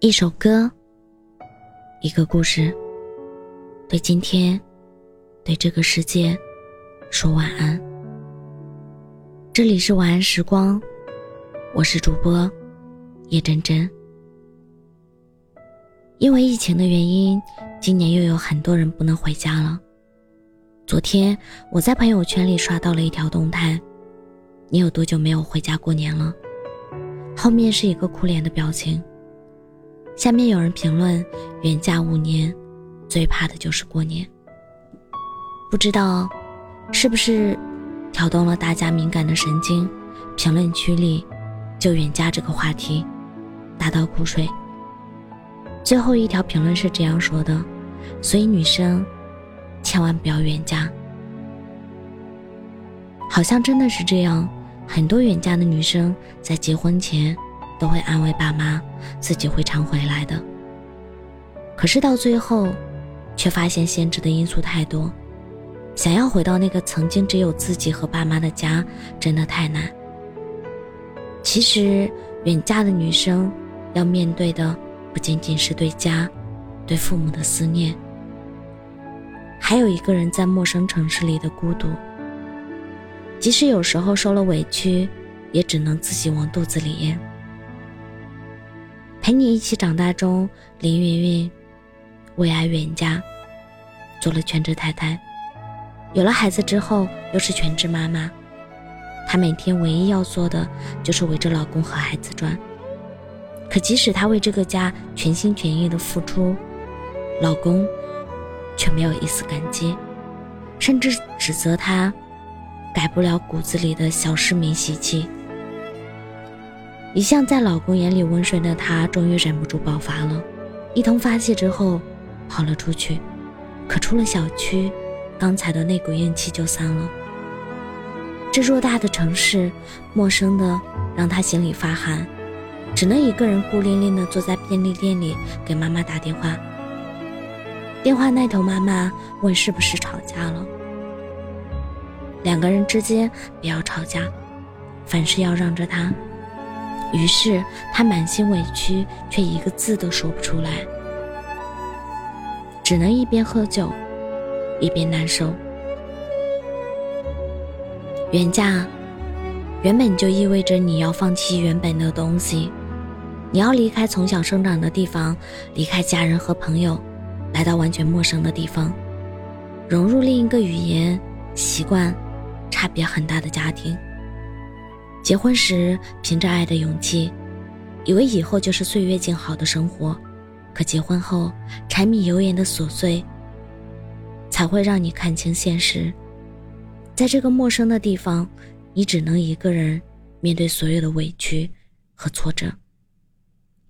一首歌，一个故事，对今天，对这个世界，说晚安。这里是晚安时光，我是主播叶真真。因为疫情的原因，今年又有很多人不能回家了。昨天我在朋友圈里刷到了一条动态：“你有多久没有回家过年了？”后面是一个哭脸的表情。下面有人评论：“远嫁五年，最怕的就是过年。”不知道是不是挑动了大家敏感的神经？评论区里就远嫁这个话题大倒苦水。最后一条评论是这样说的：“所以女生千万不要远嫁。”好像真的是这样，很多远嫁的女生在结婚前。都会安慰爸妈，自己会常回来的。可是到最后，却发现限制的因素太多，想要回到那个曾经只有自己和爸妈的家，真的太难。其实，远嫁的女生要面对的不仅仅是对家、对父母的思念，还有一个人在陌生城市里的孤独。即使有时候受了委屈，也只能自己往肚子里咽。陪你一起长大中，林云云为爱远嫁，做了全职太太。有了孩子之后，又是全职妈妈。她每天唯一要做的就是围着老公和孩子转。可即使她为这个家全心全意的付出，老公却没有一丝感激，甚至指责她改不了骨子里的小市民习气。一向在老公眼里温顺的她，终于忍不住爆发了，一通发泄之后，跑了出去。可出了小区，刚才的那股怨气就散了。这偌大的城市，陌生的让她心里发寒，只能一个人孤零零的坐在便利店里给妈妈打电话。电话那头，妈妈问是不是吵架了。两个人之间不要吵架，凡事要让着他。于是他满心委屈，却一个字都说不出来，只能一边喝酒，一边难受。远嫁，原本就意味着你要放弃原本的东西，你要离开从小生长的地方，离开家人和朋友，来到完全陌生的地方，融入另一个语言、习惯差别很大的家庭。结婚时凭着爱的勇气，以为以后就是岁月静好的生活，可结婚后柴米油盐的琐碎，才会让你看清现实。在这个陌生的地方，你只能一个人面对所有的委屈和挫折，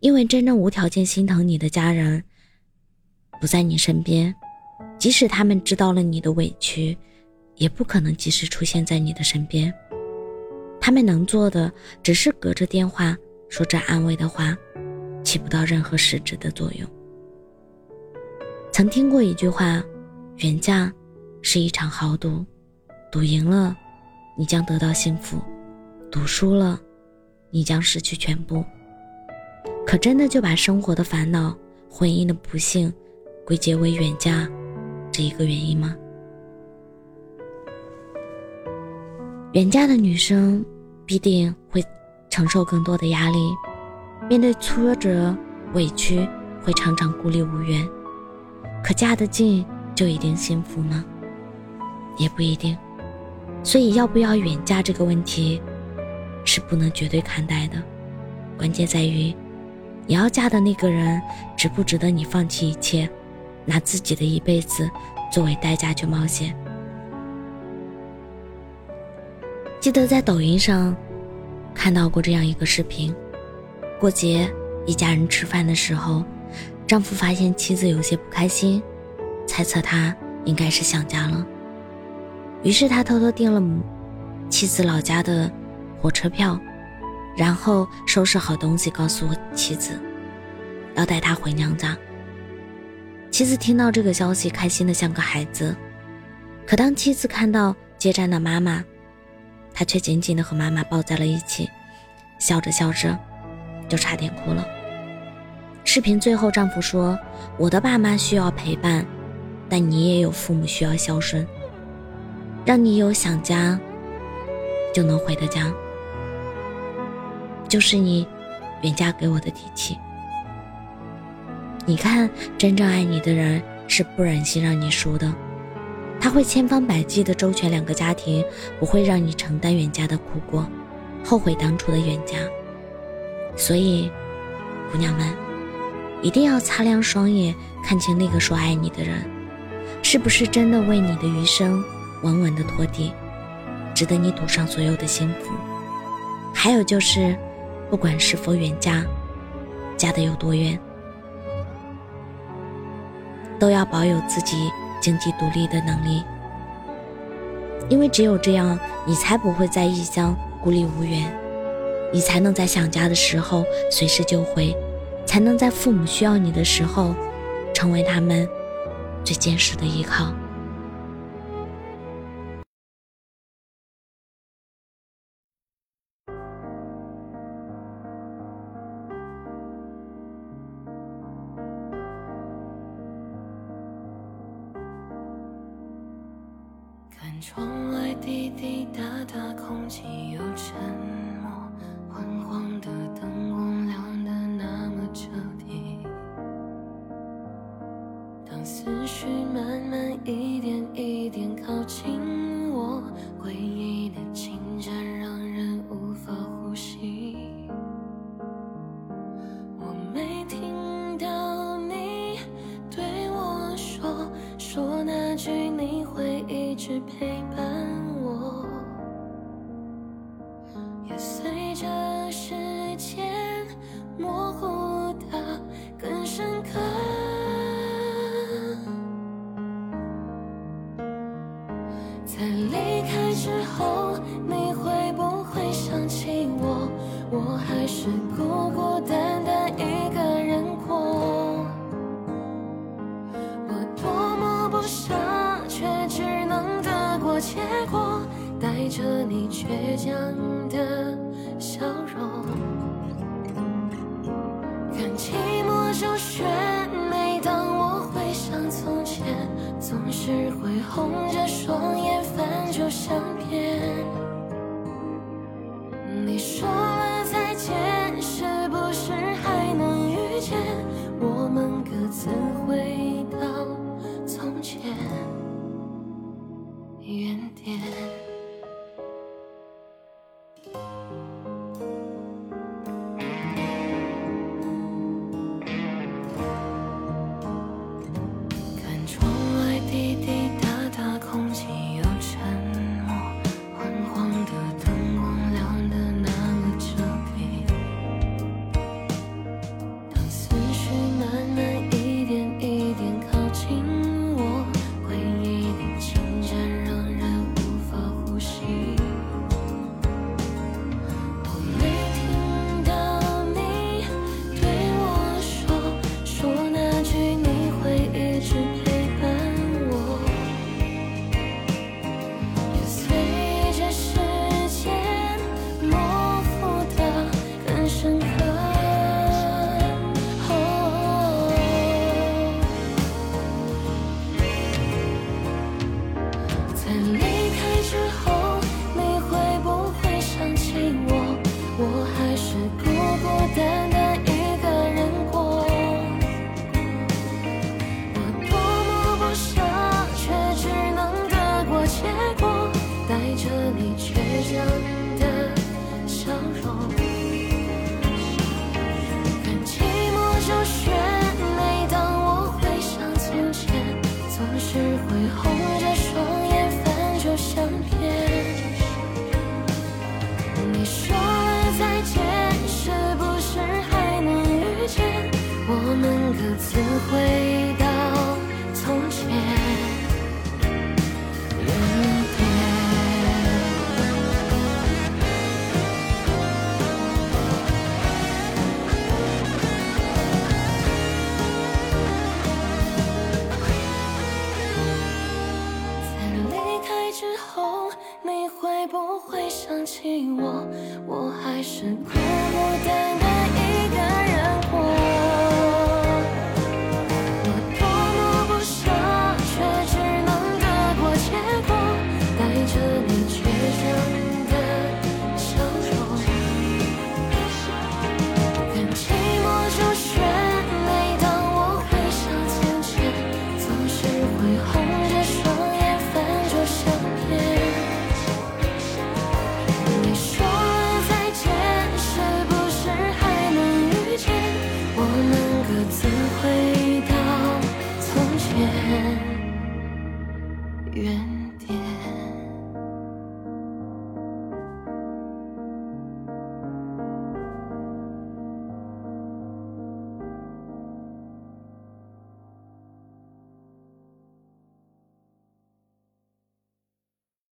因为真正无条件心疼你的家人不在你身边，即使他们知道了你的委屈，也不可能及时出现在你的身边。他们能做的只是隔着电话说着安慰的话，起不到任何实质的作用。曾听过一句话：“远嫁是一场豪赌，赌赢了，你将得到幸福；赌输了，你将失去全部。”可真的就把生活的烦恼、婚姻的不幸归结为远嫁这一个原因吗？远嫁的女生。必定会承受更多的压力，面对挫折、委屈，会常常孤立无援。可嫁得近就一定幸福吗？也不一定。所以，要不要远嫁这个问题，是不能绝对看待的。关键在于，你要嫁的那个人，值不值得你放弃一切，拿自己的一辈子作为代价去冒险。记得在抖音上看到过这样一个视频：过节，一家人吃饭的时候，丈夫发现妻子有些不开心，猜测她应该是想家了。于是他偷偷订了妻子老家的火车票，然后收拾好东西，告诉妻子要带她回娘家。妻子听到这个消息，开心的像个孩子。可当妻子看到接站的妈妈，他却紧紧地和妈妈抱在了一起，笑着笑着，就差点哭了。视频最后，丈夫说：“我的爸妈需要陪伴，但你也有父母需要孝顺，让你有想家就能回的家，就是你远嫁给我的底气。你看，真正爱你的人是不忍心让你输的，他会千方百计的周全两个家庭，不会让你承担远嫁的苦果，后悔当初的远嫁。所以，姑娘们。”一定要擦亮双眼，看清那个说爱你的人，是不是真的为你的余生稳稳的托底，值得你赌上所有的幸福。还有就是，不管是否远嫁，嫁的有多远，都要保有自己经济独立的能力，因为只有这样，你才不会在异乡孤立无援，你才能在想家的时候随时就回。才能在父母需要你的时候，成为他们最坚实的依靠。窗外滴滴答答空气又沉默昏黄的灯光亮得那么彻底。当思绪慢慢一点一点靠近一直陪伴。寂寞就旋，每当我回想从前，总是会红着双眼。翻旧相 and 各自回到从前原点，在离开之后，你会不会想起我？我还是孤孤单单一个人。